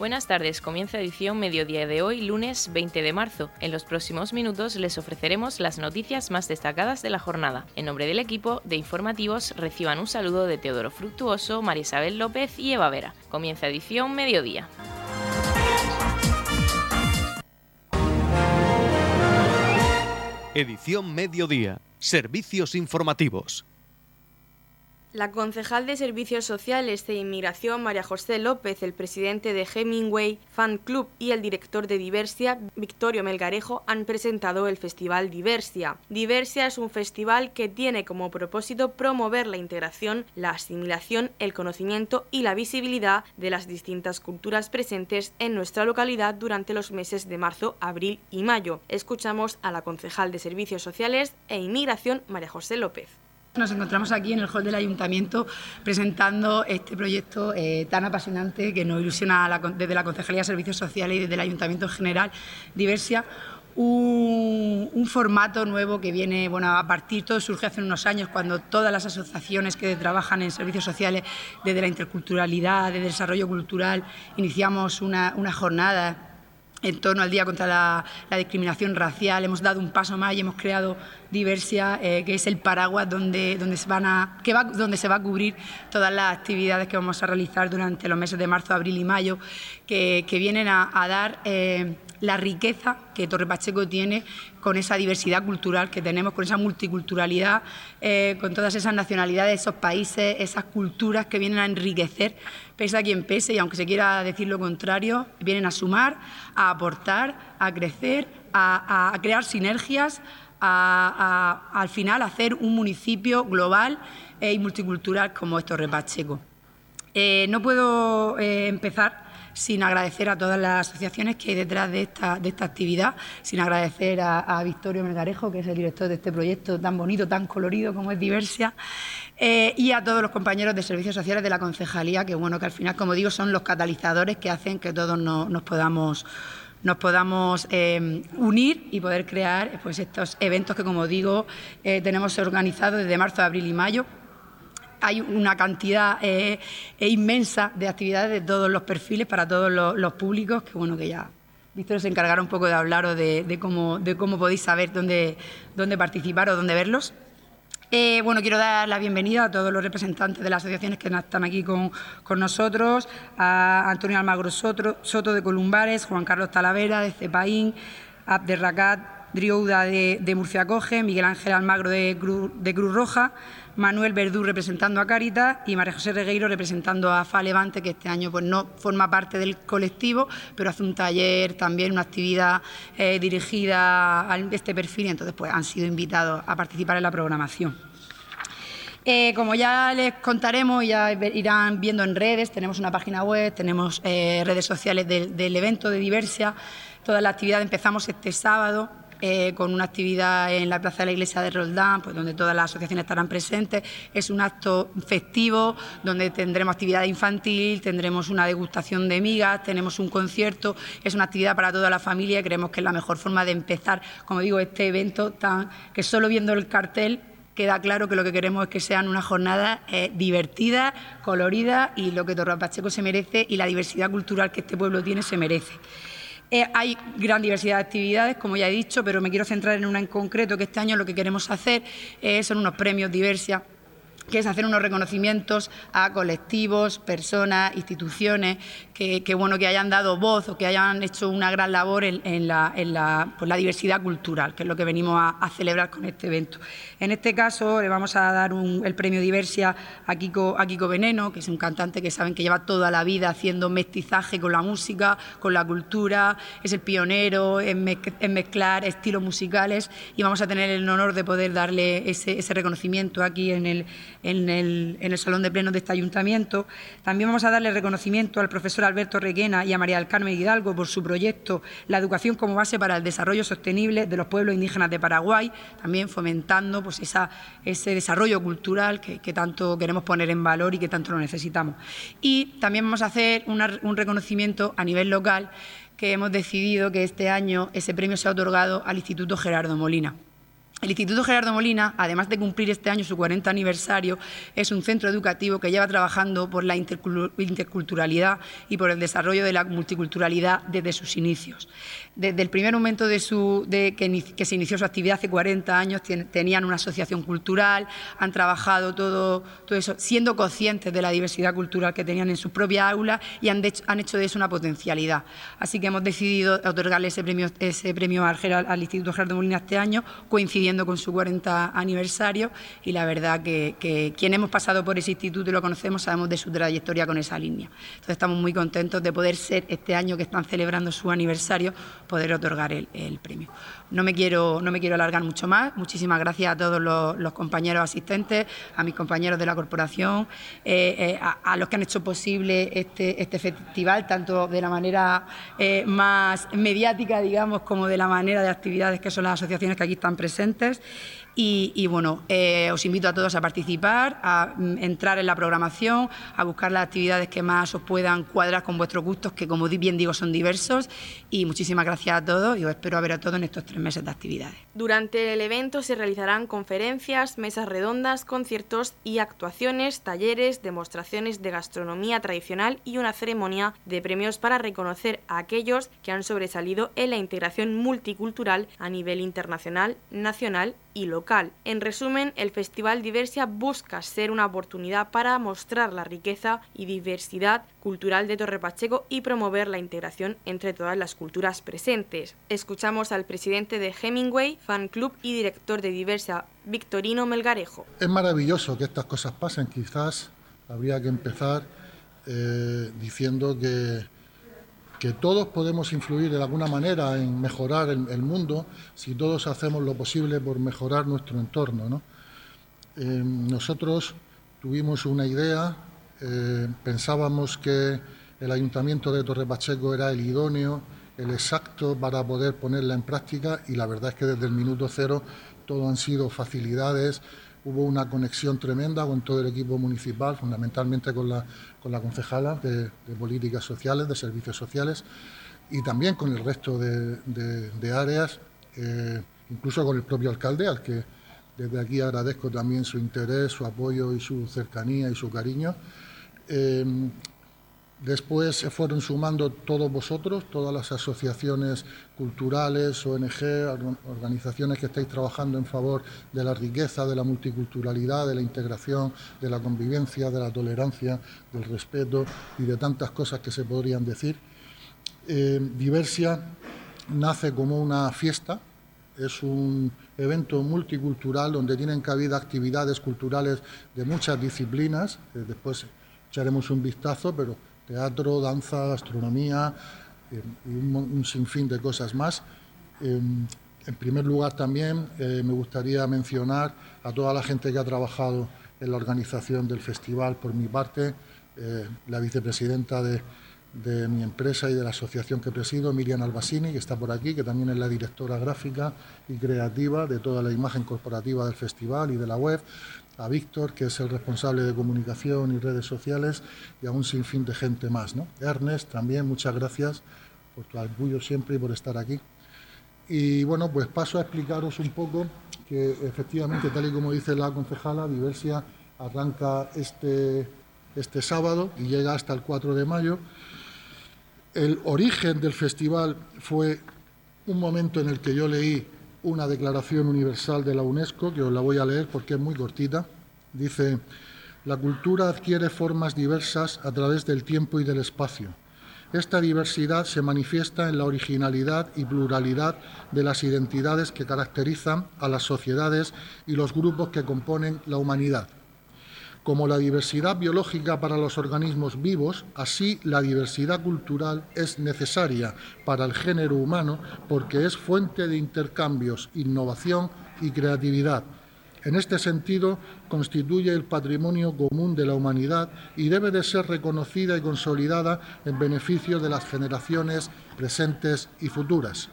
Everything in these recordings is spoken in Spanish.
Buenas tardes, comienza edición mediodía de hoy, lunes 20 de marzo. En los próximos minutos les ofreceremos las noticias más destacadas de la jornada. En nombre del equipo de informativos reciban un saludo de Teodoro Fructuoso, María Isabel López y Eva Vera. Comienza edición mediodía. Edición mediodía. Servicios informativos. La concejal de Servicios Sociales e Inmigración, María José López, el presidente de Hemingway Fan Club y el director de Diversia, Victorio Melgarejo, han presentado el Festival Diversia. Diversia es un festival que tiene como propósito promover la integración, la asimilación, el conocimiento y la visibilidad de las distintas culturas presentes en nuestra localidad durante los meses de marzo, abril y mayo. Escuchamos a la concejal de Servicios Sociales e Inmigración, María José López. Nos encontramos aquí en el hall del ayuntamiento presentando este proyecto eh, tan apasionante que nos ilusiona desde la Concejalía de Servicios Sociales y desde el ayuntamiento en general, Diversia. Un, formato nuevo que viene bueno, a partir, todo surge hace unos años cuando todas las asociaciones que trabajan en servicios sociales desde la interculturalidad, desde el desarrollo cultural, iniciamos una, una jornada en torno al Día contra la, Discriminación Racial. Hemos dado un paso más y hemos creado Diversia, eh, que es el paraguas donde, donde, se van a, que va, donde se va a cubrir todas las actividades que vamos a realizar durante los meses de marzo, abril y mayo, que, vienen a, dar eh, la riqueza que Torre Pacheco tiene con esa diversidad cultural que tenemos, con esa multiculturalidad, eh, con todas esas nacionalidades, esos países, esas culturas que vienen a enriquecer, pese a quien pese, y aunque se quiera decir lo contrario, vienen a sumar, a aportar, a crecer, a, crear sinergias, a, al final hacer un municipio global y multicultural como es Torre Pacheco. Eh, no puedo eh, empezar sin agradecer a todas las asociaciones que hay detrás de esta, de esta actividad, sin agradecer a, Victorio Melgarejo, que es el director de este proyecto tan bonito, tan colorido como es Diversia, eh, y a todos los compañeros de servicios sociales de la concejalía, que bueno, que al final, como digo, son los catalizadores que hacen que todos nos podamos nos podamos eh, unir y poder crear pues, estos eventos que, como digo, eh, tenemos organizados desde marzo, abril y mayo hay una cantidad eh, e inmensa de actividades de todos los perfiles para todos los, públicos, que bueno, que ya Víctor se encargará un poco de hablaros de, cómo, de cómo podéis saber dónde, dónde participar o dónde verlos. Eh, bueno, quiero dar la bienvenida a todos los representantes de las asociaciones que están aquí con, nosotros, a Antonio Almagro Soto, Soto de Columbares, Juan Carlos Talavera de Cepaín, Abderracat Driouda de, Murcia Coge, Miguel Ángel Almagro de Cruz Roja, Manuel Verdú representando a Caritas y María José Regueiro representando a FA Levante, que este año pues, no forma parte del colectivo, pero hace un taller también, una actividad eh, dirigida a este perfil y entonces pues, han sido invitados a participar en la programación. Eh, como ya les contaremos, ya irán viendo en redes, tenemos una página web, tenemos eh, redes sociales del, del evento de Diversia. Toda la actividad empezamos este sábado eh, con una actividad en la Plaza de la Iglesia de Roldán, pues donde todas las asociaciones estarán presentes. Es un acto festivo donde tendremos actividad infantil, tendremos una degustación de migas, tenemos un concierto. Es una actividad para toda la familia y creemos que es la mejor forma de empezar, como digo, este evento tan que solo viendo el cartel queda claro que lo que queremos es que sean una jornada eh, divertida, colorida y lo que Torre Pacheco se merece y la diversidad cultural que este pueblo tiene se merece. Eh, hay gran diversidad de actividades, como ya he dicho, pero me quiero centrar en una en concreto, que este año lo que queremos hacer eh, son unos premios diversidad que es hacer unos reconocimientos a colectivos, personas, instituciones que, bueno que hayan dado voz o que hayan hecho una gran labor en, la, pues, la, diversidad cultural, que es lo que venimos a, celebrar con este evento. En este caso le vamos a dar el premio Diversia a Kiko, a Kiko Veneno, que es un cantante que saben que lleva toda la vida haciendo mestizaje con la música, con la cultura, es el pionero en, mezclar estilos musicales y vamos a tener el honor de poder darle ese, ese reconocimiento aquí en el en el, Salón de Plenos de este Ayuntamiento. También vamos a darle reconocimiento al profesor Alberto Requena y a María del Carmen Hidalgo por su proyecto La educación como base para el desarrollo sostenible de los pueblos indígenas de Paraguay, también fomentando pues, ese desarrollo cultural que, tanto queremos poner en valor y que tanto lo necesitamos. Y también vamos a hacer un reconocimiento a nivel local que hemos decidido que este año ese premio sea otorgado al Instituto Gerardo Molina. El Instituto Gerardo Molina, además de cumplir este año su 40 aniversario, es un centro educativo que lleva trabajando por la interculturalidad y por el desarrollo de la multiculturalidad desde sus inicios. Desde el primer momento de, su, que, se inició su actividad hace 40 años, tenían una asociación cultural, han trabajado todo, todo eso, siendo conscientes de la diversidad cultural que tenían en sus propias aulas y han, han hecho de eso una potencialidad. Así que hemos decidido otorgarle ese premio, ese premio al, al Instituto Gerardo Molina este año, coincidiendo con su 40 aniversario y la verdad que, que quien hemos pasado por ese instituto y lo conocemos sabemos de su trayectoria con esa línea. Entonces estamos muy contentos de poder ser este año que están celebrando su aniversario, poder otorgar el, premio. No me, quiero, no me quiero alargar mucho más. Muchísimas gracias a todos los, compañeros asistentes, a mis compañeros de la corporación, eh, eh, a, los que han hecho posible este, este festival, tanto de la manera eh, más mediática, digamos, como de la manera de actividades que son las asociaciones que aquí están presentes y, bueno, eh, os invito a todos a participar, a mm, entrar en la programación, a buscar las actividades que más os puedan cuadrar con vuestros gustos, que como bien digo son diversos. Y muchísimas gracias a todos y os espero a ver a todos en estos tres meses de actividades. Durante el evento se realizarán conferencias, mesas redondas, conciertos y actuaciones, talleres, demostraciones de gastronomía tradicional y una ceremonia de premios para reconocer a aquellos que han sobresalido en la integración multicultural a nivel internacional, nacional y local. En resumen, el Festival Diversia busca ser una oportunidad para mostrar la riqueza y diversidad cultural de Torre Pacheco y promover la integración entre todas las culturas presentes. Escuchamos al presidente de Hemingway, fan club y director de Diversia, Victorino Melgarejo. Es maravilloso que estas cosas pasen. Quizás habría que empezar eh, diciendo que que todos podemos influir de alguna manera en mejorar el, mundo si todos hacemos lo posible por mejorar nuestro entorno. Eh, nosotros tuvimos una idea, eh, pensábamos que el ayuntamiento de Torre Pacheco era el idóneo, el exacto para poder ponerla en práctica y la verdad es que desde el minuto cero todo han sido facilidades, hubo una conexión tremenda con todo el equipo municipal, fundamentalmente con la, con la concejala de, políticas sociales, de servicios sociales, y también con el resto de, áreas, eh, incluso con el propio alcalde, al que desde aquí agradezco también su interés, su apoyo y su cercanía y su cariño. Eh, Después se fueron sumando todos vosotros, todas las asociaciones culturales, ONG, organizaciones que estáis trabajando en favor de la riqueza, de la multiculturalidad, de la integración, de la convivencia, de la tolerancia, del respeto y de tantas cosas que se podrían decir. Eh, Diversia nace como una fiesta, es un evento multicultural donde tienen cabida actividades culturales de muchas disciplinas. Eh, después echaremos un vistazo, pero teatro, danza, gastronomía eh, y un, sinfín de cosas más. Em, en primer lugar también eh, me gustaría mencionar a toda la gente que ha trabajado en la organización del festival por mi parte, eh, la vicepresidenta de, de, mi empresa y de la asociación que presido, Miriam Albasini, que está por aquí, que también es la directora gráfica y creativa de toda la imagen corporativa del festival y de la web, a Víctor, que es el responsable de comunicación y redes sociales, y a un sinfín de gente más. ¿no? Ernest, también muchas gracias por tu orgullo siempre y por estar aquí. Y bueno, pues paso a explicaros un poco que efectivamente, tal y como dice la concejala, Diversia arranca este, este sábado y llega hasta el 4 de mayo. El origen del festival fue un momento en el que yo leí una declaración universal de la UNESCO, que os la voy a leer porque es muy cortita. Dice, la cultura adquiere formas diversas a través del tiempo y del espacio. Esta diversidad se manifiesta en la originalidad y pluralidad de las identidades que caracterizan a las sociedades y los grupos que componen la humanidad. Como la diversidad biológica para los organismos vivos, así la diversidad cultural es necesaria para el género humano porque es fuente de intercambios, innovación y creatividad. En este sentido, constituye el patrimonio común de la humanidad y debe de ser reconocida y consolidada en beneficio de las generaciones presentes y futuras.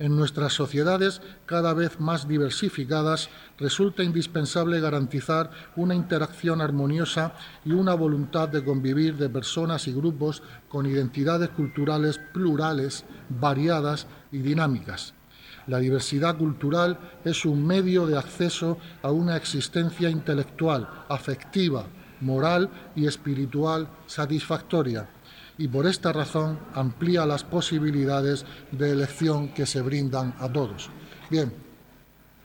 En nuestras sociedades cada vez más diversificadas resulta indispensable garantizar una interacción armoniosa y una voluntad de convivir de personas y grupos con identidades culturales plurales, variadas y dinámicas. La diversidad cultural es un medio de acceso a una existencia intelectual, afectiva, moral y espiritual satisfactoria y por esta razón amplía las posibilidades de elección que se brindan a todos. Bien,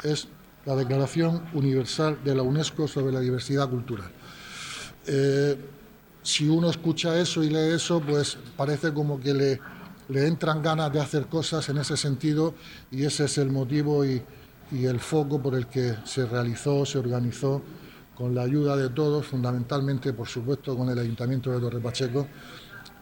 es la Declaración Universal de la UNESCO sobre la diversidad cultural. Eh, si uno escucha eso y lee eso, pues parece como que le, le, entran ganas de hacer cosas en ese sentido y ese es el motivo y, y el foco por el que se realizó, se organizó con la ayuda de todos, fundamentalmente, por supuesto, con el Ayuntamiento de Torre Pacheco,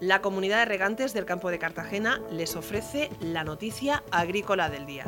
La comunidad de regantes del campo de Cartagena les ofrece la noticia agrícola del día.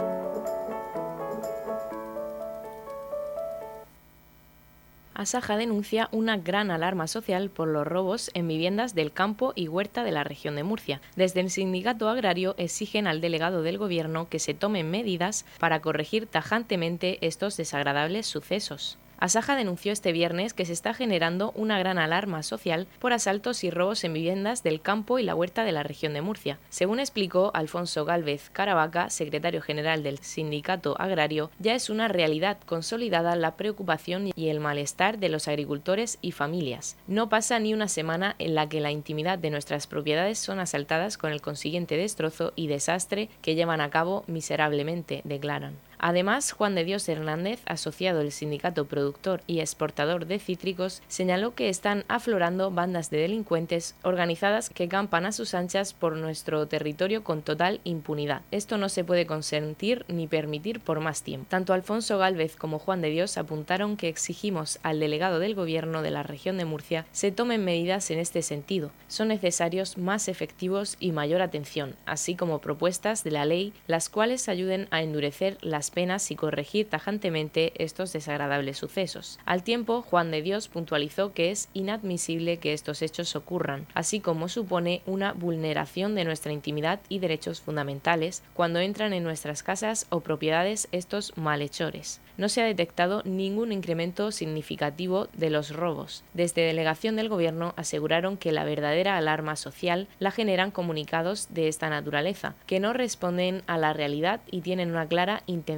Asaja denuncia una gran alarma social por los robos en viviendas del campo y huerta de la región de Murcia. Desde el sindicato agrario exigen al delegado del Gobierno que se tomen medidas para corregir tajantemente estos desagradables sucesos. Asaja denunció este viernes que se está generando una gran alarma social por asaltos y robos en viviendas del campo y la huerta de la región de Murcia. Según explicó Alfonso Gálvez Caravaca, secretario general del Sindicato Agrario, ya es una realidad consolidada la preocupación y el malestar de los agricultores y familias. No pasa ni una semana en la que la intimidad de nuestras propiedades son asaltadas con el consiguiente destrozo y desastre que llevan a cabo miserablemente, declaran. Además, Juan de Dios Hernández, asociado del sindicato productor y exportador de cítricos, señaló que están aflorando bandas de delincuentes organizadas que campan a sus anchas por nuestro territorio con total impunidad. Esto no se puede consentir ni permitir por más tiempo. Tanto Alfonso Gálvez como Juan de Dios apuntaron que exigimos al delegado del gobierno de la región de Murcia se tomen medidas en este sentido. Son necesarios más efectivos y mayor atención, así como propuestas de la ley las cuales ayuden a endurecer las penas y corregir tajantemente estos desagradables sucesos. Al tiempo, Juan de Dios puntualizó que es inadmisible que estos hechos ocurran, así como supone una vulneración de nuestra intimidad y derechos fundamentales cuando entran en nuestras casas o propiedades estos malhechores. No se ha detectado ningún incremento significativo de los robos. Desde delegación del Gobierno aseguraron que la verdadera alarma social la generan comunicados de esta naturaleza, que no responden a la realidad y tienen una clara intención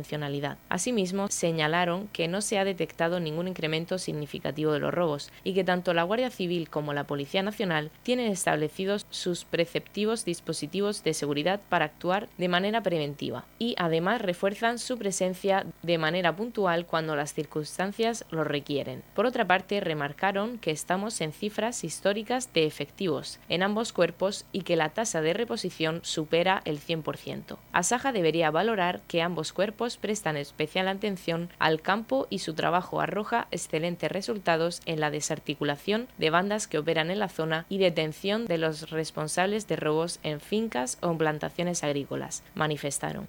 Asimismo, señalaron que no se ha detectado ningún incremento significativo de los robos y que tanto la Guardia Civil como la Policía Nacional tienen establecidos sus preceptivos dispositivos de seguridad para actuar de manera preventiva y además refuerzan su presencia de manera puntual cuando las circunstancias lo requieren. Por otra parte, remarcaron que estamos en cifras históricas de efectivos en ambos cuerpos y que la tasa de reposición supera el 100%. Asaja debería valorar que ambos cuerpos prestan especial atención al campo y su trabajo arroja excelentes resultados en la desarticulación de bandas que operan en la zona y detención de los responsables de robos en fincas o en plantaciones agrícolas, manifestaron.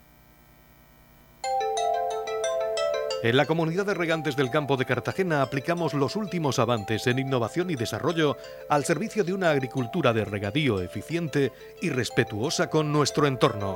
En la comunidad de regantes del campo de Cartagena aplicamos los últimos avances en innovación y desarrollo al servicio de una agricultura de regadío eficiente y respetuosa con nuestro entorno.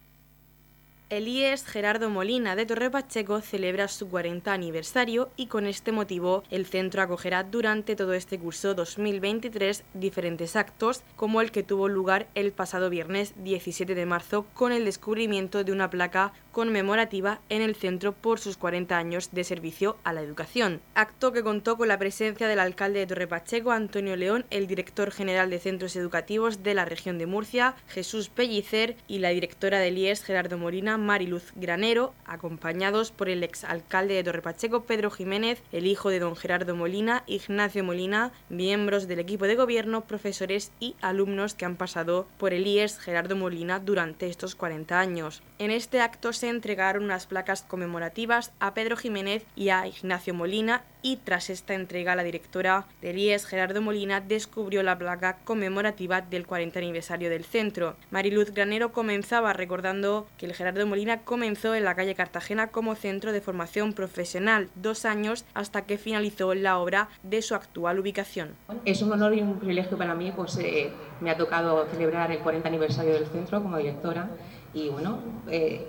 El IES Gerardo Molina de Torre Pacheco celebra su 40 aniversario y con este motivo el centro acogerá durante todo este curso 2023 diferentes actos como el que tuvo lugar el pasado viernes 17 de marzo con el descubrimiento de una placa conmemorativa en el centro por sus 40 años de servicio a la educación. Acto que contó con la presencia del alcalde de Torre Pacheco, Antonio León, el director general de centros educativos de la región de Murcia, Jesús Pellicer y la directora del IES Gerardo Molina, Mariluz Granero, acompañados por el exalcalde de Torrepacheco, Pedro Jiménez, el hijo de don Gerardo Molina, Ignacio Molina, miembros del equipo de gobierno, profesores y alumnos que han pasado por el IES Gerardo Molina durante estos 40 años. En este acto se entregaron unas placas conmemorativas a Pedro Jiménez y a Ignacio Molina y tras esta entrega la directora del IES Gerardo Molina descubrió la placa conmemorativa del 40 aniversario del centro. Mariluz Granero comenzaba recordando que el Gerardo Molina comenzó en la calle Cartagena como centro de formación profesional dos años hasta que finalizó la obra de su actual ubicación. Es un honor y un privilegio para mí, pues eh, me ha tocado celebrar el 40 aniversario del centro como directora y bueno, eh,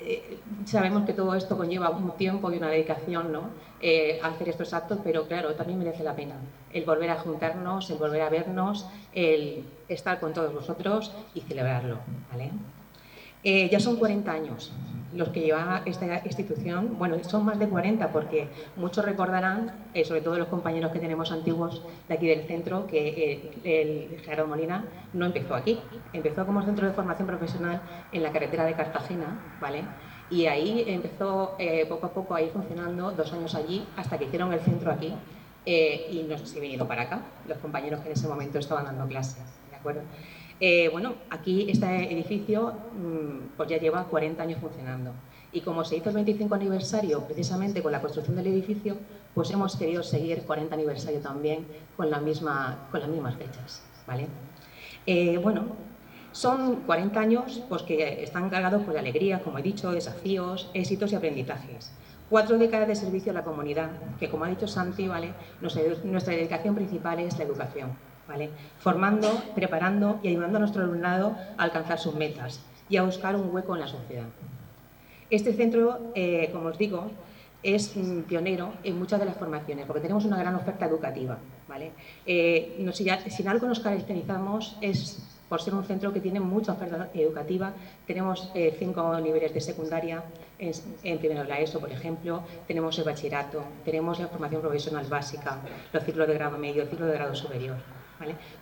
eh, sabemos que todo esto conlleva un tiempo y una dedicación ¿no? Eh, hacer estos actos, pero claro, también merece la pena el volver a juntarnos, el volver a vernos, el estar con todos vosotros y celebrarlo. ¿vale? Eh, ya son 40 años los que lleva esta institución, bueno, son más de 40 porque muchos recordarán, sobre todo los compañeros que tenemos antiguos de aquí del centro, que el Gerardo Molina no empezó aquí, empezó como centro de formación profesional en la carretera de Cartagena, ¿vale? Y ahí empezó eh, poco a poco a funcionando, dos años allí, hasta que hicieron el centro aquí eh, y nos he venido para acá, los compañeros que en ese momento estaban dando clases, ¿de acuerdo? Eh, bueno, aquí este edificio mm, pues ya lleva 40 años funcionando y como se hizo el 25 aniversario precisamente con la construcción del edificio, pues hemos querido seguir 40 aniversario también con, las mismas fechas, ¿vale? bueno, son 40 años pues, que están cargados por alegría, como he dicho, desafíos, éxitos y aprendizajes. Cuatro décadas de servicio a la comunidad, que como ha dicho Santi, ¿vale? nuestra dedicación principal es la educación, ¿vale? formando, preparando y ayudando a nuestro alumnado a alcanzar sus metas y a buscar un hueco en la sociedad. Este centro, eh, como os digo, es pionero en muchas de las formaciones, porque tenemos una gran oferta educativa. ¿vale? Eh, si, si algo nos caracterizamos es por ser un centro que tiene mucha oferta educativa. Tenemos eh, cinco niveles de secundaria en, primero de la ESO, por ejemplo, tenemos el bachillerato, tenemos la formación profesional básica, los ciclos de grado medio, el ciclo de grado superior.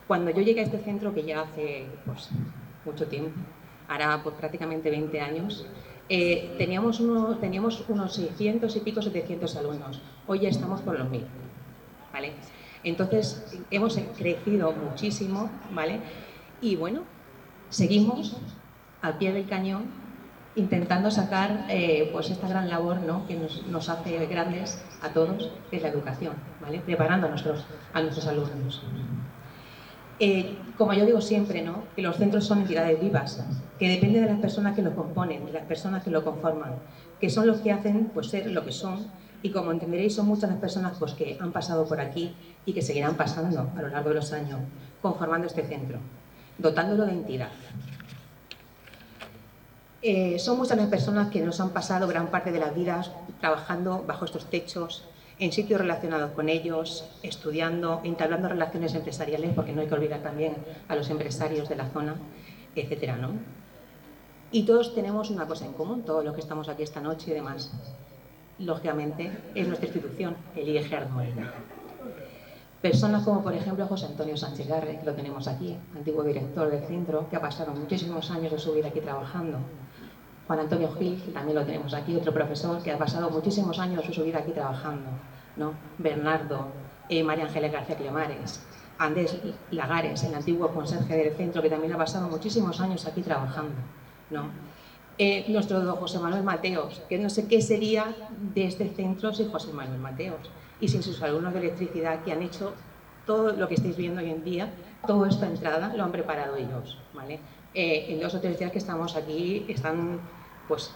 Cuando yo llegué a este centro, que ya hace pues, mucho tiempo, hará pues, prácticamente 20 años, eh, teníamos, uno, teníamos unos 600 y pico, 700 alumnos. Hoy ya estamos por los 1000. ¿vale? Entonces, hemos crecido muchísimo, ¿vale? Y bueno, seguimos al pie del cañón intentando sacar eh, pues esta gran labor que nos, hace grandes a todos, que es la educación, ¿vale? preparando a nuestros alumnos. Eh, como yo digo siempre, ¿no? que los centros son entidades vivas, que depende de las personas que los componen, de las personas que lo conforman, que son los que hacen pues, ser lo que son y como entenderéis son muchas las personas pues, que han pasado por aquí y que seguirán pasando a lo largo de los años conformando este centro dotándolo de entidad. Eh, son muchas las personas que nos han pasado gran parte de las vidas trabajando bajo estos techos, en sitios relacionados con ellos, estudiando, entablando relaciones empresariales, porque no hay que olvidar también a los empresarios de la zona, etcétera, ¿no? Y todos tenemos una cosa en común, todos los que estamos aquí esta noche y demás. Lógicamente, es nuestra institución, el IEG Molina. Personas como, por ejemplo, José Antonio Sánchez Garre, que lo tenemos aquí, antiguo director del centro, que ha pasado muchísimos años de su vida aquí trabajando. Juan Antonio Gil, que también lo tenemos aquí, otro profesor que ha pasado muchísimos años de su vida aquí trabajando. ¿no? Bernardo, eh, María Ángeles García Clemares, Andrés Lagares, el antiguo conserje del centro, que también ha pasado muchísimos años aquí trabajando. ¿no? Eh, nuestro José Manuel Mateos, que no sé qué sería de este centro sin José Manuel Mateos y sin sus alumnos de electricidad que han hecho todo lo que estáis viendo hoy en día, toda esta entrada lo han preparado ellos. ¿vale? Eh, en dos o tres días que estamos aquí están pues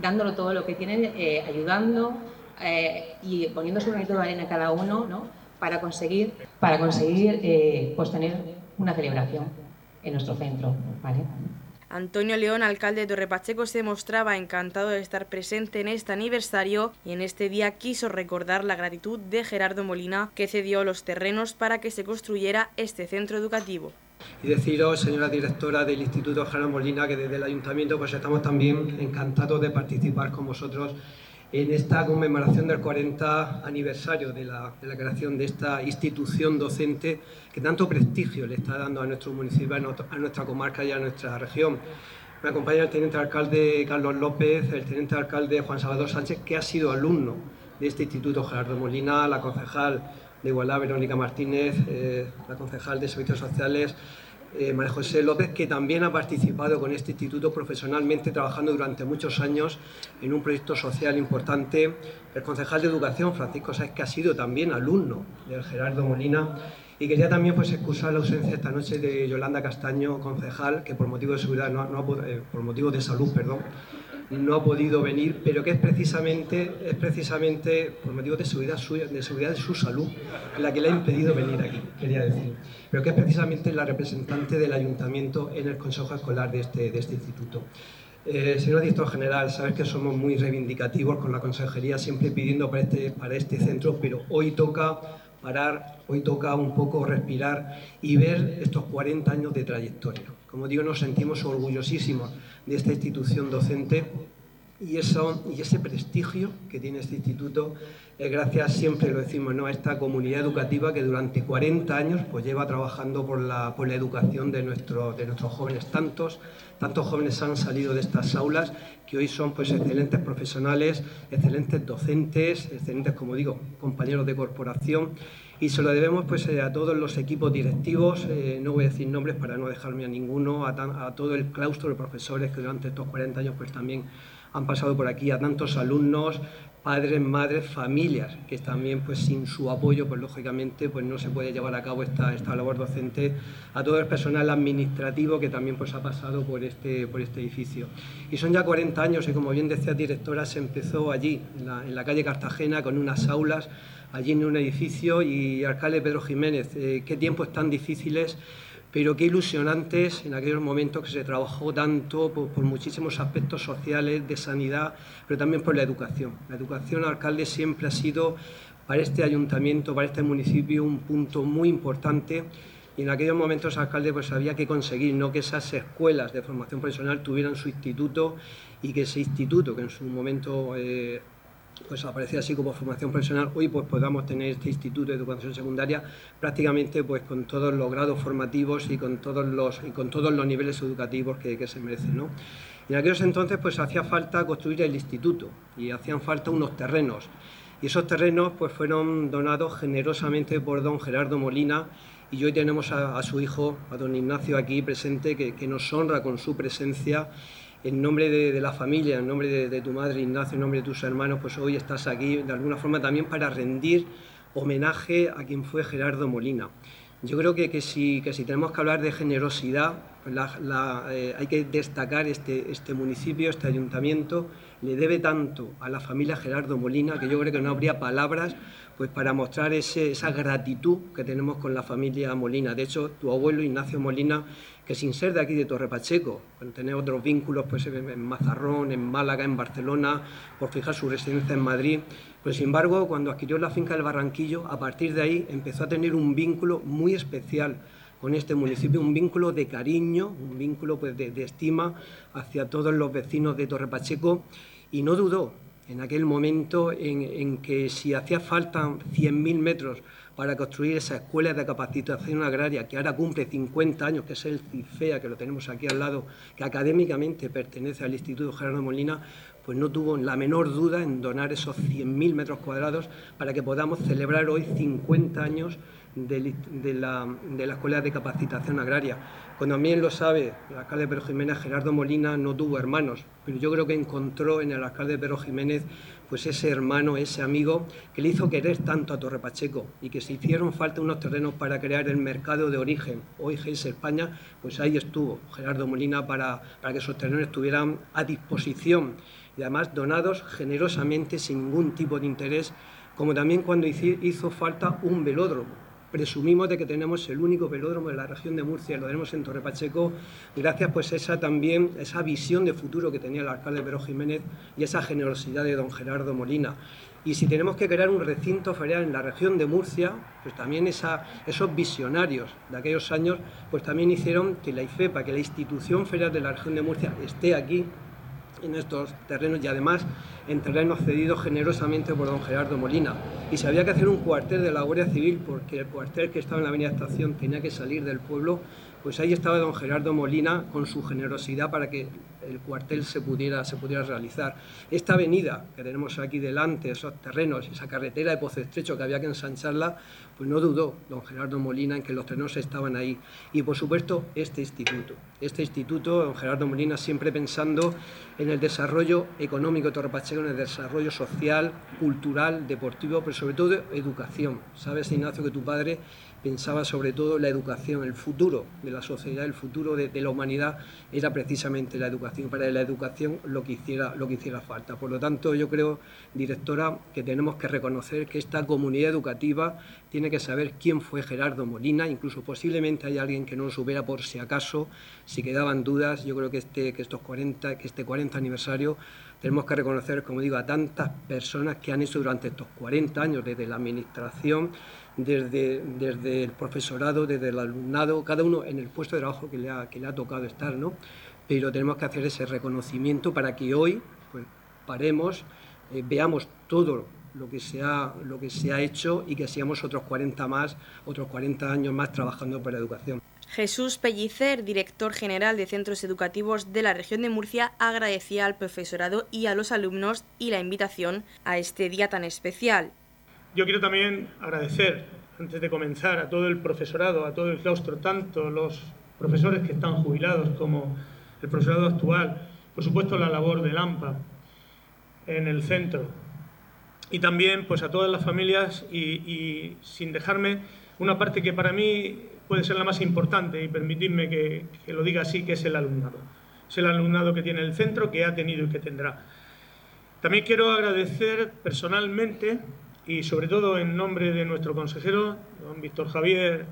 dándolo todo lo que tienen, eh, ayudando eh, y poniendo su granito de arena cada uno ¿no? para conseguir, para conseguir pues tener una celebración en nuestro centro. ¿vale? Antonio León, alcalde de Torrepacheco, se mostraba encantado de estar presente en este aniversario y en este día quiso recordar la gratitud de Gerardo Molina que cedió los terrenos para que se construyera este centro educativo. Y deciros, señora directora del Instituto Gerardo Molina, que desde el Ayuntamiento pues estamos también encantados de participar con vosotros en esta conmemoración del 40 aniversario de la, creación de esta institución docente que tanto prestigio le está dando a nuestro municipio, a nuestra comarca y a nuestra región. Me acompaña el teniente alcalde Carlos López, el teniente alcalde Juan Salvador Sánchez, que ha sido alumno de este instituto, Gerardo Molina, la concejal de Igualdad, Verónica Martínez, eh, la concejal de Servicios Sociales, eh, María José López, que también ha participado con este instituto profesionalmente, trabajando durante muchos años en un proyecto social importante. El concejal de Educación, Francisco Sáez, que ha sido también alumno del Gerardo Molina. Y quería también pues, excusar la ausencia esta noche de Yolanda Castaño, concejal, que por motivo de seguridad, no, eh, por motivo de salud, perdón, no ha podido venir, pero que es precisamente, es precisamente por motivo de seguridad de seguridad de su salud, la que le ha impedido venir aquí, quería decir. Pero que es precisamente la representante del ayuntamiento en el consejo escolar de este, de este instituto. Eh, señor director general, sabes que somos muy reivindicativos con la consejería, siempre pidiendo para este, para este centro, pero hoy toca parar, hoy toca un poco respirar y ver estos 40 años de trayectoria. Como digo, nos sentimos orgullosísimos de esta institución docente y, eso, y ese prestigio que tiene este instituto es gracias, siempre lo decimos, ¿no? a esta comunidad educativa que durante 40 años pues, lleva trabajando por la, por la educación de, nuestro, de nuestros jóvenes. Tantos, tantos jóvenes han salido de estas aulas que hoy son pues, excelentes profesionales, excelentes docentes, excelentes, como digo, compañeros de corporación y se lo debemos pues, eh, a todos los equipos directivos, eh, no voy a decir nombres para no dejarme a ninguno, a, todo el claustro de profesores que durante estos 40 años pues, también han pasado por aquí, a tantos alumnos, padres, madres, familias, que también pues sin su apoyo, pues lógicamente pues no se puede llevar a cabo esta, esta labor docente, a todo el personal administrativo que también pues ha pasado por este, por este edificio. Y son ya 40 años y como bien decía directora, se empezó allí, en la, calle Cartagena, con unas aulas allí en un edificio y alcalde Pedro Jiménez, eh, qué tiempos tan difíciles, pero qué ilusionantes en aquellos momentos que se trabajó tanto por, muchísimos aspectos sociales, de sanidad, pero también por la educación. La educación, alcalde, siempre ha sido para este ayuntamiento, para este municipio, un punto muy importante y en aquellos momentos, alcalde, pues había que conseguir ¿no? que esas escuelas de formación profesional tuvieran su instituto y que ese instituto, que en su momento eh, pues aparecía así como formación profesional, hoy pues podamos tener este Instituto de Educación Secundaria prácticamente pues con todos los grados formativos y con todos los, y con todos los niveles educativos que, que se merecen. ¿no? Y en aquellos entonces pues hacía falta construir el instituto y hacían falta unos terrenos. Y esos terrenos pues fueron donados generosamente por don Gerardo Molina y hoy tenemos a, su hijo, a don Ignacio aquí presente, que, que nos honra con su presencia en nombre de, la familia, en nombre de, tu madre Ignacio, en nombre de tus hermanos, pues hoy estás aquí de alguna forma también para rendir homenaje a quien fue Gerardo Molina. Yo creo que, que, si, que si tenemos que hablar de generosidad, pues eh, hay que destacar este, este municipio, este ayuntamiento, le debe tanto a la familia Gerardo Molina que yo creo que no habría palabras pues para mostrar esa gratitud que tenemos con la familia Molina. De hecho, tu abuelo Ignacio Molina que sin ser de aquí de Torre Pacheco, tener otros vínculos pues, en Mazarrón, en Málaga, en Barcelona, por fijar su residencia en Madrid, pues sin embargo, cuando adquirió la finca del Barranquillo, a partir de ahí empezó a tener un vínculo muy especial con este municipio, un vínculo de cariño, un vínculo pues, de, estima hacia todos los vecinos de Torre Pacheco. Y no dudó en aquel momento en, en que si hacía falta 100.000 metros para construir esa escuela de capacitación agraria que ahora cumple 50 años, que es el CIFEA, que lo tenemos aquí al lado, que académicamente pertenece al Instituto Gerardo Molina, pues no tuvo la menor duda en donar esos 100.000 metros cuadrados para que podamos celebrar hoy 50 años de, la, Escuela de Capacitación Agraria. Cuando bien lo sabe el alcalde de Pedro Jiménez, Gerardo Molina no tuvo hermanos, pero yo creo que encontró en el alcalde de Pedro Jiménez pues ese hermano, ese amigo que le hizo querer tanto a Torre Pacheco y que se hicieron falta unos terrenos para crear el mercado de origen, hoy GES España, pues ahí estuvo Gerardo Molina para, para que esos terrenos estuvieran a disposición y además donados generosamente sin ningún tipo de interés, como también cuando hizo falta un velódromo presumimos de que tenemos el único velódromo de la región de Murcia, lo tenemos en Torre Pacheco, gracias pues a esa también, esa visión de futuro que tenía el alcalde Pedro Jiménez y esa generosidad de don Gerardo Molina. Y si tenemos que crear un recinto ferial en la región de Murcia, pues también esa, esos visionarios de aquellos años, pues también hicieron que la IFEPA, que la institución ferial de la región de Murcia esté aquí en estos terrenos y además en terrenos cedidos generosamente por don Gerardo Molina. Y si había que hacer un cuartel de la Guardia Civil, porque el cuartel que estaba en la Avenida Estación tenía que salir del pueblo, pues ahí estaba don Gerardo Molina con su generosidad para que el cuartel se pudiera, se pudiera realizar. Esta avenida que tenemos aquí delante, esos terrenos, esa carretera de Pozo Estrecho que había que ensancharla, pues no dudó don Gerardo Molina en que los terrenos estaban ahí. Y por supuesto, este instituto. Este instituto, don Gerardo Molina, siempre pensando en el desarrollo económico de Torrepacheco, en el desarrollo social, cultural, deportivo, pero sobre todo educación. Sabes, Ignacio, que tu padre pensaba sobre todo la educación, el futuro de la sociedad, el futuro de, la humanidad era precisamente la educación, para la educación lo que, hiciera, lo que hiciera falta. Por lo tanto, yo creo, directora, que tenemos que reconocer que esta comunidad educativa tiene que saber quién fue Gerardo Molina, incluso posiblemente hay alguien que no lo supiera por si acaso, si quedaban dudas, yo creo que este, que estos 40, que este 40 aniversario tenemos que reconocer, como digo, a tantas personas que han hecho durante estos 40 años desde la administración desde, el profesorado, desde el alumnado, cada uno en el puesto de trabajo que le ha, que le ha tocado estar, ¿no? Pero tenemos que hacer ese reconocimiento para que hoy pues, paremos, eh, veamos todo lo que, se ha, hecho y que seamos otros 40 más, otros 40 años más trabajando por la educación. Jesús Pellicer, director general de centros educativos de la región de Murcia, agradecía al profesorado y a los alumnos y la invitación a este día tan especial. Yo quiero también agradecer, antes de comenzar, a todo el profesorado, a todo el claustro, tanto los profesores que están jubilados como el profesorado actual, por supuesto la labor del AMPA en el centro, y también pues a todas las familias y, sin dejarme una parte que para mí puede ser la más importante y permitidme que, que lo diga así, que es el alumnado. Es el alumnado que tiene el centro, que ha tenido y que tendrá. También quiero agradecer personalmente y sobre todo en nombre de nuestro consejero, don Víctor Javier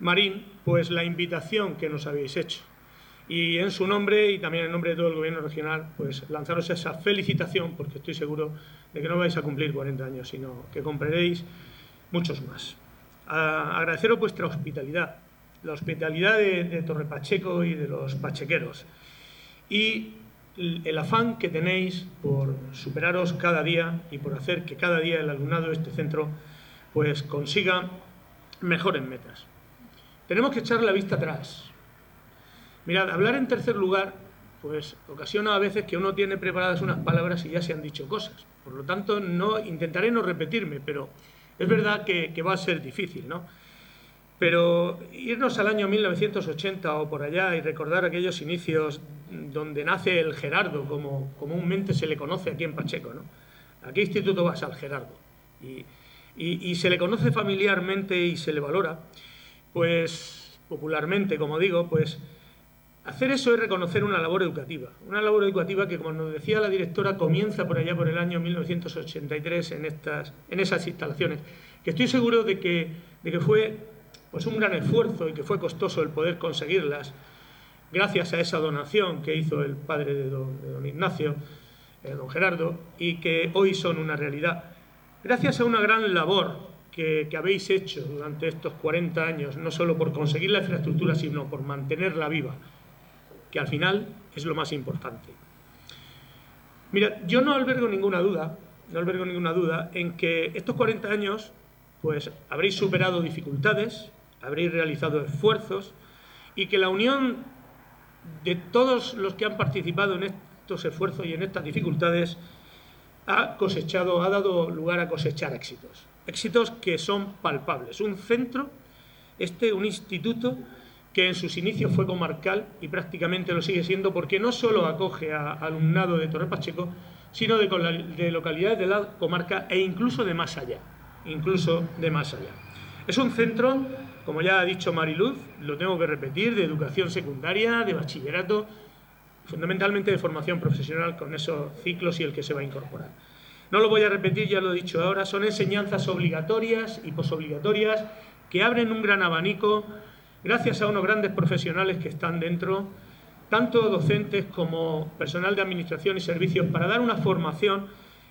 Marín, pues la invitación que nos habéis hecho. Y en su nombre y también en nombre de todo el Gobierno regional, pues lanzaros esa felicitación, porque estoy seguro de que no vais a cumplir 40 años, sino que compraréis muchos más. agradeceros vuestra hospitalidad, la hospitalidad de, de Torre Pacheco y de los pachequeros. Y el afán que tenéis por superaros cada día y por hacer que cada día el alumnado de este centro pues consiga mejores metas. Tenemos que echar la vista atrás. Mirad, hablar en tercer lugar pues ocasiona a veces que uno tiene preparadas unas palabras y ya se han dicho cosas. Por lo tanto, no intentaré no repetirme, pero es verdad que, que va a ser difícil, ¿no? Pero irnos al año 1980 o por allá y recordar aquellos inicios donde nace el Gerardo, como comúnmente se le conoce aquí en Pacheco, ¿no? ¿A qué instituto vas al Gerardo? Y, y, se le conoce familiarmente y se le valora, pues popularmente, como digo, pues hacer eso es reconocer una labor educativa. Una labor educativa que, como nos decía la directora, comienza por allá por el año 1983 en, estas, en esas instalaciones, que estoy seguro de que, de que fue pues un gran esfuerzo y que fue costoso el poder conseguirlas, gracias a esa donación que hizo el padre de don, Ignacio, eh, don Gerardo, y que hoy son una realidad. Gracias a una gran labor que, habéis hecho durante estos 40 años, no solo por conseguir la infraestructura, sino por mantenerla viva, que al final es lo más importante. Mira, yo no albergo ninguna duda, no albergo ninguna duda en que estos 40 años pues habréis superado dificultades, habréis realizado esfuerzos y que la unión de todos los que han participado en estos esfuerzos y en estas dificultades ha cosechado, ha dado lugar a cosechar éxitos. Éxitos que son palpables. Un centro, este, un instituto que en sus inicios fue comarcal y prácticamente lo sigue siendo porque no solo acoge a alumnado de Torre Pacheco, sino de, de localidades de la comarca e incluso de más allá, incluso de más allá. Es un centro como ya ha dicho Mariluz, lo tengo que repetir, de educación secundaria, de bachillerato, fundamentalmente de formación profesional con esos ciclos y el que se va a incorporar. No lo voy a repetir, ya lo he dicho ahora, son enseñanzas obligatorias y posobligatorias que abren un gran abanico gracias a unos grandes profesionales que están dentro, tanto docentes como personal de administración y servicios, para dar una formación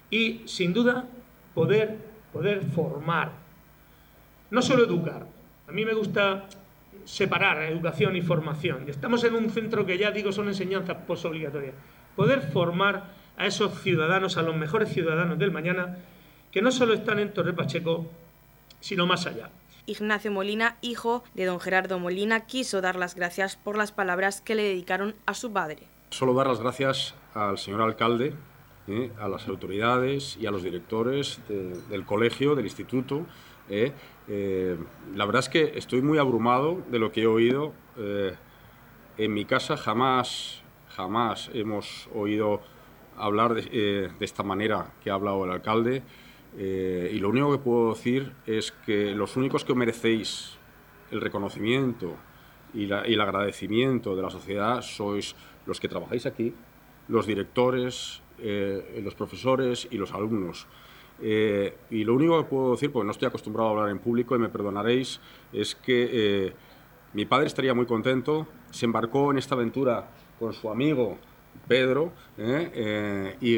y, sin duda, poder, poder formar. No solo educar, a mí me gusta separar educación y formación. Estamos en un centro que ya digo son enseñanzas postobligatorias. Poder formar a esos ciudadanos, a los mejores ciudadanos del mañana, que no solo están en Torre Pacheco, sino más allá. Ignacio Molina, hijo de don Gerardo Molina, quiso dar las gracias por las palabras que le dedicaron a su padre. Solo dar las gracias al señor alcalde, eh, a las autoridades y a los directores del colegio, del instituto. Eh. Eh, la verdad es que estoy muy abrumado de lo que he oído. en mi casa jamás, jamás hemos oído hablar de, de esta manera que ha hablado el alcalde. y lo único que puedo decir es que los únicos que merecéis el reconocimiento y, el agradecimiento de la sociedad sois los que trabajáis aquí, los directores, eh, los profesores y los alumnos. Eh, y lo único que puedo decir, porque no estoy acostumbrado a hablar en público y me perdonaréis, es que eh, mi padre estaría muy contento, se embarcó en esta aventura con su amigo Pedro, y,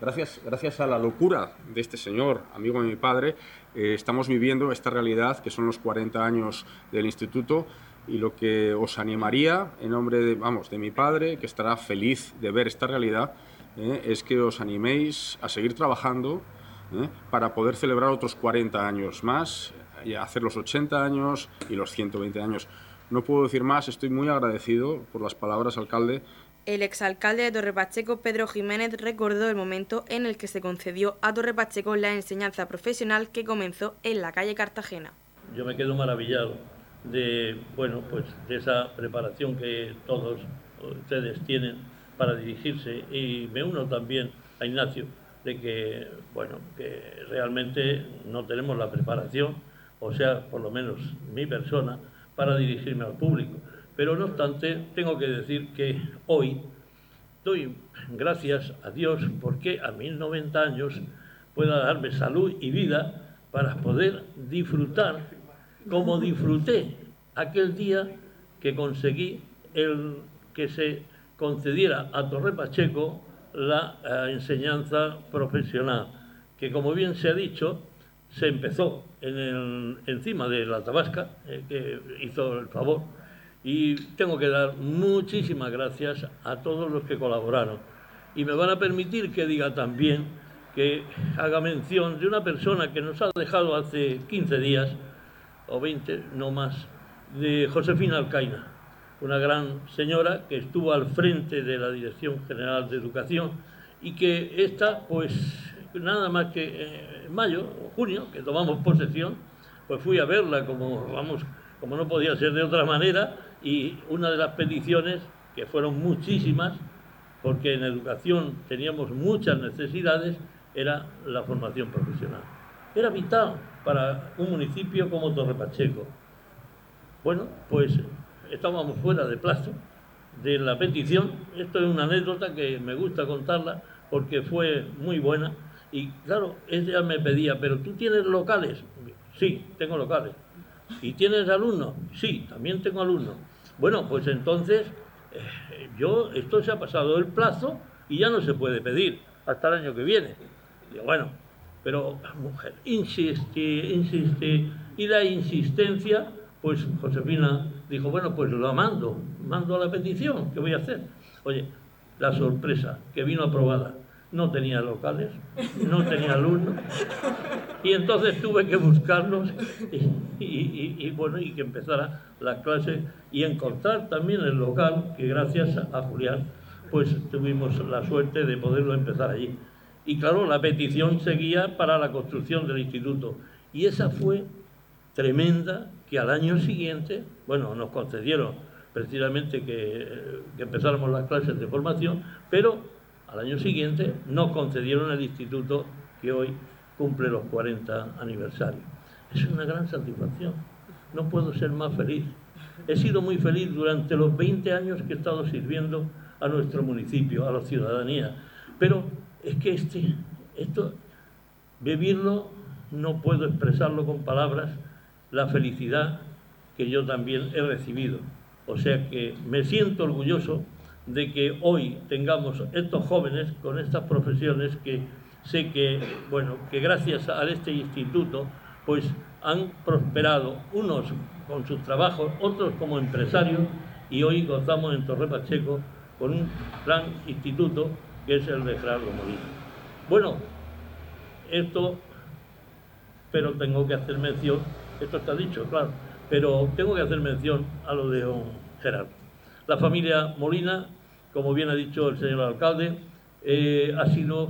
gracias, gracias a la locura de este señor, amigo de mi padre, estamos viviendo esta realidad que son los 40 años del instituto y lo que os animaría en nombre de, vamos, de mi padre, que estará feliz de ver esta realidad, eh, es que os animéis a seguir trabajando eh, para poder celebrar otros 40 años más, y hacer los 80 años y los 120 años. No puedo decir más, estoy muy agradecido por las palabras, alcalde. El exalcalde de Torre Pacheco, Pedro Jiménez, recordó el momento en el que se concedió a Torre Pacheco la enseñanza profesional que comenzó en la calle Cartagena. Yo me quedo maravillado de, bueno, pues de esa preparación que todos ustedes tienen para dirigirse y me uno también a Ignacio de que, bueno, que realmente no tenemos la preparación, o sea, por lo menos mi persona, para dirigirme al público. Pero no obstante, tengo que decir que hoy doy gracias a Dios porque a mis 90 años pueda darme salud y vida para poder disfrutar como disfruté aquel día que conseguí el que se concediera a Torre Pacheco la eh, enseñanza profesional, que como bien se ha dicho, se empezó en encima de la Tabasca, eh, que hizo el favor, y tengo que dar muchísimas gracias a todos los que colaboraron. Y me van a permitir que diga también que haga mención de una persona que nos ha dejado hace 15 días, o 20, no más, de Josefina Alcaina, una gran señora que estuvo al frente de la Dirección General de Educación y que esta, pues nada más que en mayo o junio, que tomamos posesión, pues fui a verla como, vamos, como no podía ser de otra manera y una de las peticiones, que fueron muchísimas, porque en educación teníamos muchas necesidades, era la formación profesional. Era vital para un municipio como Torre Pacheco. Bueno, pues estábamos fuera de plazo de la petición. Esto es una anécdota que me gusta contarla porque fue muy buena. Y claro, ella me pedía, pero tú tienes locales. Sí, tengo locales. ¿Y tienes alumnos? Sí, también tengo alumnos. Bueno, pues entonces eh, yo, esto se ha pasado el plazo y ya no se puede pedir hasta el año que viene. Digo, bueno, pero mujer insiste, insiste, y la insistencia, pues Josefina dijo, bueno, pues lo mando, mando la petición, ¿qué voy a hacer? Oye, la sorpresa que vino aprobada, no tenía locales, no tenía alumnos, y entonces tuve que buscarlos y, bueno, y que empezara la clase y encontrar también el local, que gracias a Julián, pues tuvimos la suerte de poderlo empezar allí. Y claro, la petición seguía para la construcción del instituto. Y esa fue tremenda que al año siguiente, bueno, nos concedieron precisamente que, que, empezáramos las clases de formación, pero al año siguiente nos concedieron el instituto que hoy cumple los 40 aniversarios. Es una gran satisfacción. No puedo ser más feliz. He sido muy feliz durante los 20 años que he estado sirviendo a nuestro municipio, a la ciudadanía. Pero es que este, esto, vivirlo, no puedo expresarlo con palabras, la felicidad que yo también he recibido. O sea que me siento orgulloso de que hoy tengamos estos jóvenes con estas profesiones que sé que, bueno, que gracias a este instituto, pues han prosperado, unos con sus trabajos, otros como empresarios, y hoy gozamos en Torre Pacheco con un gran instituto que es el de Gerardo Molina. Bueno, esto, pero tengo que hacer mención, esto está dicho, claro, pero tengo que hacer mención a lo de don Gerardo. La familia Molina como bien ha dicho el señor alcalde, eh, ha sido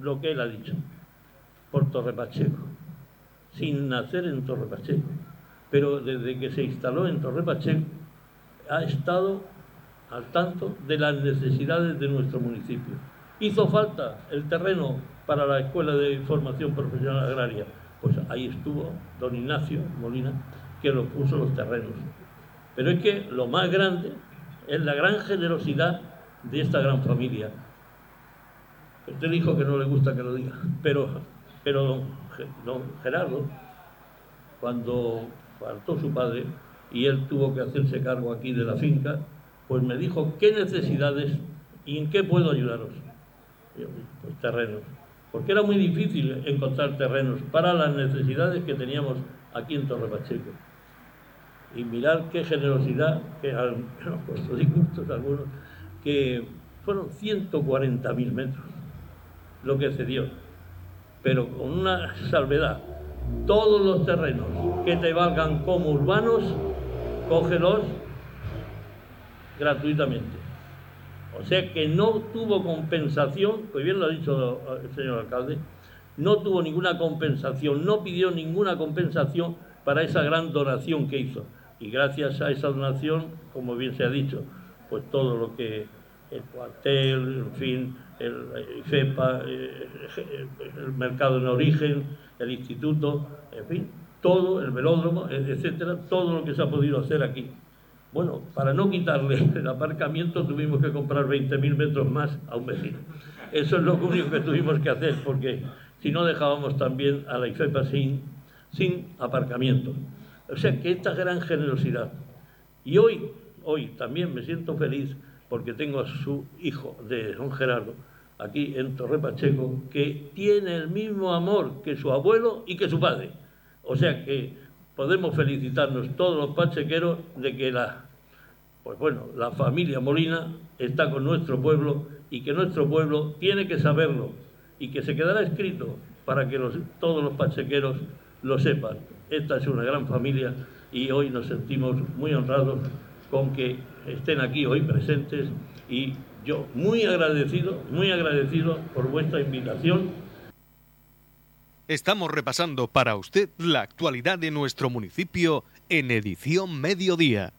lo que él ha dicho, por Torre Pacheco, sin nacer en Torre Pacheco. Pero desde que se instaló en Torre Pacheco, ha estado al tanto de las necesidades de nuestro municipio. Hizo falta el terreno para la Escuela de Formación Profesional Agraria. Pues ahí estuvo don Ignacio Molina, que lo puso los terrenos. Pero es que lo más grande es la gran generosidad de esta gran familia. Usted dijo que no le gusta que lo diga, pero, pero don Gerardo, cuando faltó su padre y él tuvo que hacerse cargo aquí de la finca, pues me dijo qué necesidades y en qué puedo ayudaros. Pues terrenos. Porque era muy difícil encontrar terrenos para las necesidades que teníamos aquí en Torre Pacheco. Y mirar qué generosidad, que han puesto disgustos algunos, que fueron 140.000 metros lo que cedió. Pero con una salvedad, todos los terrenos que te valgan como urbanos, cógelos gratuitamente. O sea que no tuvo compensación, pues bien lo ha dicho el señor alcalde, no tuvo ninguna compensación, no pidió ninguna compensación para esa gran donación que hizo. Y gracias a esa donación, como bien se ha dicho, pues todo lo que el cuartel, en fin, el IFEPA, eh, el mercado en origen, el instituto, en fin, todo, el velódromo, etcétera, todo lo que se ha podido hacer aquí. Bueno, para no quitarle el aparcamiento tuvimos que comprar 20.000 metros más a un vecino. Eso es lo único que tuvimos que hacer, porque si no dejábamos también a la IFEPA sin, sin aparcamiento. O sea que esta gran generosidad. Y hoy, hoy también me siento feliz porque tengo a su hijo de don Gerardo aquí en Torre Pacheco, que tiene el mismo amor que su abuelo y que su padre. O sea que podemos felicitarnos todos los pachequeros de que la, pues bueno, la familia Molina está con nuestro pueblo y que nuestro pueblo tiene que saberlo y que se quedará escrito para que todos los pachequeros lo sepan. Esta es una gran familia y hoy nos sentimos muy honrados con que estén aquí hoy presentes y yo muy agradecido, muy agradecido por vuestra invitación Estamos repasando para usted la actualidad de nuestro municipio en edición mediodía.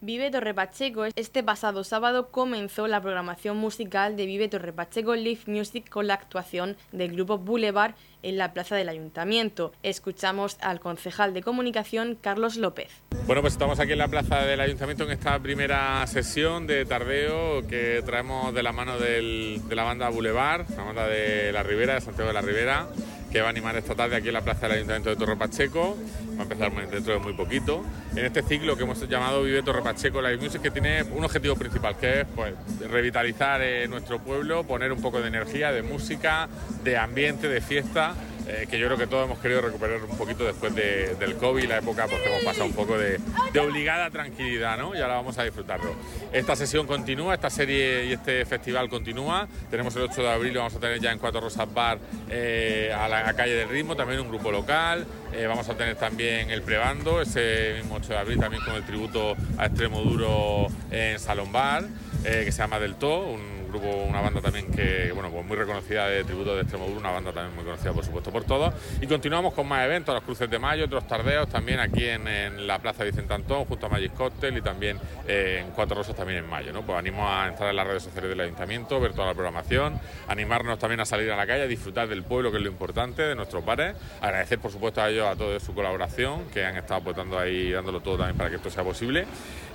Vive Torre Pacheco. Este pasado sábado comenzó la programación musical de Vive Torre Pacheco Live Music con la actuación del grupo Boulevard en la plaza del ayuntamiento. Escuchamos al concejal de comunicación Carlos López. Bueno, pues estamos aquí en la plaza del ayuntamiento en esta primera sesión de tardeo que traemos de la mano de la banda Boulevard, la banda de la Ribera, de Santiago de la Ribera que va a animar esta tarde aquí en la plaza del Ayuntamiento de Torre Pacheco. Va a empezar dentro de muy poquito. En este ciclo que hemos llamado Vive Torre Pacheco Live Music, que tiene un objetivo principal, que es pues, revitalizar eh, nuestro pueblo, poner un poco de energía, de música, de ambiente, de fiesta eh, que yo creo que todos hemos querido recuperar un poquito después del COVID, la época porque hemos pasado un poco de, obligada tranquilidad, ¿no? Y ahora vamos a disfrutarlo. Esta sesión continúa, esta serie y este festival continúa. Tenemos el 8 de abril, vamos a tener ya en Cuatro Rosas Bar eh, a la calle del ritmo, también un grupo local. Eh, vamos a tener también el prebando, ese mismo 8 de abril, también con el tributo a Extremo Duro en Salón Bar, que se llama Del To, un grupo, una banda también que, bueno, pues muy reconocida de tributo de Extremadura, una banda también muy conocida, por supuesto, por todos. Y continuamos con más eventos, los cruces de mayo, otros tardeos también aquí en, la Plaza Vicente Antón, junto a Magic Cocktail y también eh, en Cuatro Rosas también en mayo, ¿no? Pues animo a entrar en las redes sociales del Ayuntamiento, ver toda la programación, animarnos también a salir a la calle, a disfrutar del pueblo, que es lo importante, de nuestros bares. Agradecer, por supuesto, a ellos, a todos su colaboración, que han estado aportando ahí, dándolo todo también para que esto sea posible.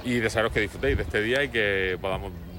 Y desearos que disfrutéis de este día y que podamos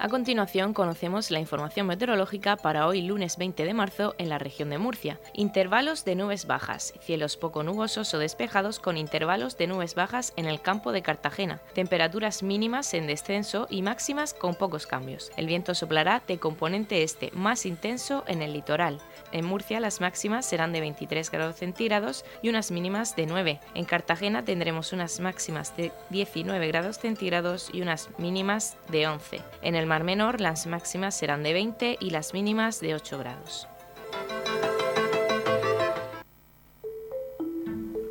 A continuación conocemos la información meteorológica para hoy lunes 20 de marzo en la región de Murcia. Intervalos de nubes bajas, cielos poco nubosos o despejados con intervalos de nubes bajas en el campo de Cartagena, temperaturas mínimas en descenso y máximas con pocos cambios. El viento soplará de componente este más intenso en el litoral. En Murcia las máximas serán de 23 grados centígrados y unas mínimas de 9. En Cartagena tendremos unas máximas de 19 grados centígrados y unas mínimas de 11. En el Mar Menor las máximas serán de 20 y las mínimas de 8 grados.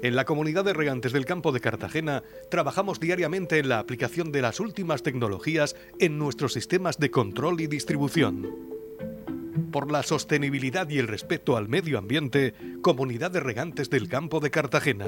En la comunidad de regantes del campo de Cartagena trabajamos diariamente en la aplicación de las últimas tecnologías en nuestros sistemas de control y distribución. Por la sostenibilidad y el respeto al medio ambiente, Comunidad de Regantes del Campo de Cartagena.